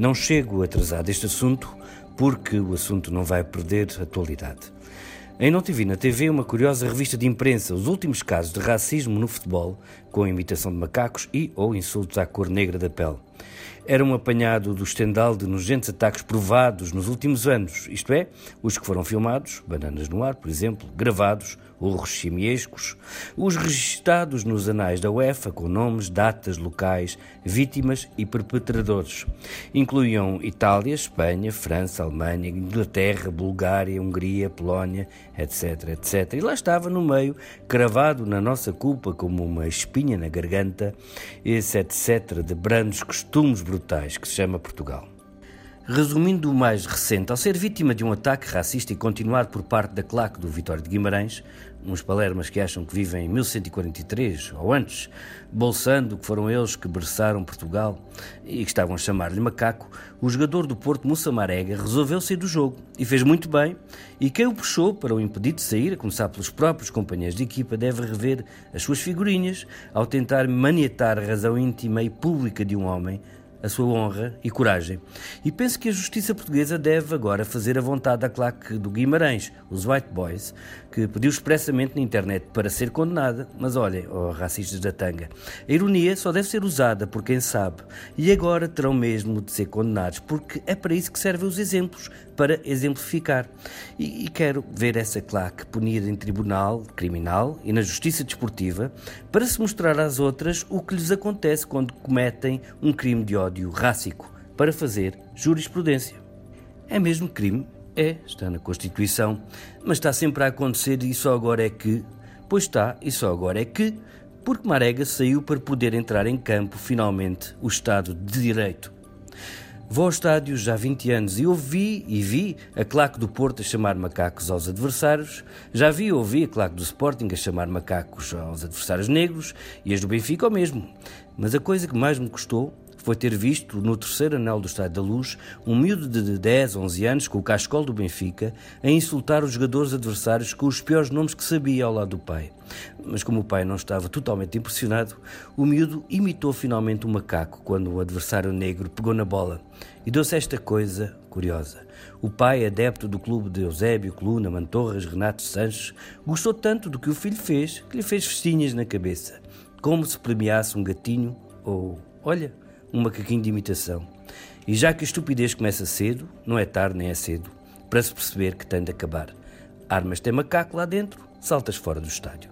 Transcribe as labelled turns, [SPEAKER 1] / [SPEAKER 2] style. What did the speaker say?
[SPEAKER 1] Não chego atrasado a este assunto porque o assunto não vai perder atualidade. Em Não TV na TV, uma curiosa revista de imprensa, os últimos casos de racismo no futebol, com imitação de macacos e ou insultos à cor negra da pele. Era um apanhado do estendal de nojentos ataques provados nos últimos anos, isto é, os que foram filmados, bananas no ar, por exemplo, gravados, urros chimiescos, os registados nos anais da UEFA com nomes, datas, locais, vítimas e perpetradores. Incluíam Itália, Espanha, França, Alemanha, Inglaterra, Bulgária, Hungria, Polónia, etc, etc. E lá estava no meio, cravado na nossa culpa como uma espinha na garganta, esse etc de brandos costumes brutais que se chama Portugal. Resumindo o mais recente, ao ser vítima de um ataque racista e continuado por parte da claque do Vitório de Guimarães, uns palermas que acham que vivem em 1143 ou antes, bolsando que foram eles que berçaram Portugal e que estavam a chamar-lhe macaco, o jogador do Porto, Moussa Marega, resolveu sair do jogo e fez muito bem. E quem o puxou para o impedir de sair, a começar pelos próprios companheiros de equipa, deve rever as suas figurinhas ao tentar maniatar a razão íntima e pública de um homem a sua honra e coragem. E penso que a justiça portuguesa deve agora fazer a vontade da claque do Guimarães, os White Boys, que pediu expressamente na internet para ser condenada. Mas olhem, oh, racistas da tanga, a ironia só deve ser usada por quem sabe. E agora terão mesmo de ser condenados, porque é para isso que servem os exemplos, para exemplificar. E, e quero ver essa claque punida em tribunal criminal e na justiça desportiva para se mostrar às outras o que lhes acontece quando cometem um crime de ódio rássico, para fazer jurisprudência. É mesmo crime? É, está na Constituição, mas está sempre a acontecer e só agora é que. Pois está, e só agora é que. Porque Marega saiu para poder entrar em campo, finalmente, o Estado de Direito. Vou ao estádio já há 20 anos e ouvi e vi a claque do Porto a chamar macacos aos adversários, já vi e ouvi a claque do Sporting a chamar macacos aos adversários negros e as do Benfica ao mesmo. Mas a coisa que mais me custou foi ter visto no terceiro anel do Estádio da Luz um miúdo de 10, 11 anos com o cascol do Benfica a insultar os jogadores adversários com os piores nomes que sabia ao lado do pai. Mas como o pai não estava totalmente impressionado, o miúdo imitou finalmente um macaco quando o adversário negro pegou na bola. E deu-se esta coisa curiosa. O pai, adepto do clube de Eusébio, Coluna, Mantorras, Renato Sanches, gostou tanto do que o filho fez que lhe fez festinhas na cabeça, como se premiasse um gatinho ou, olha, um macaquinho de imitação. E já que a estupidez começa cedo, não é tarde nem é cedo, para se perceber que tem de acabar. Armas tem macaco lá dentro, saltas fora do estádio.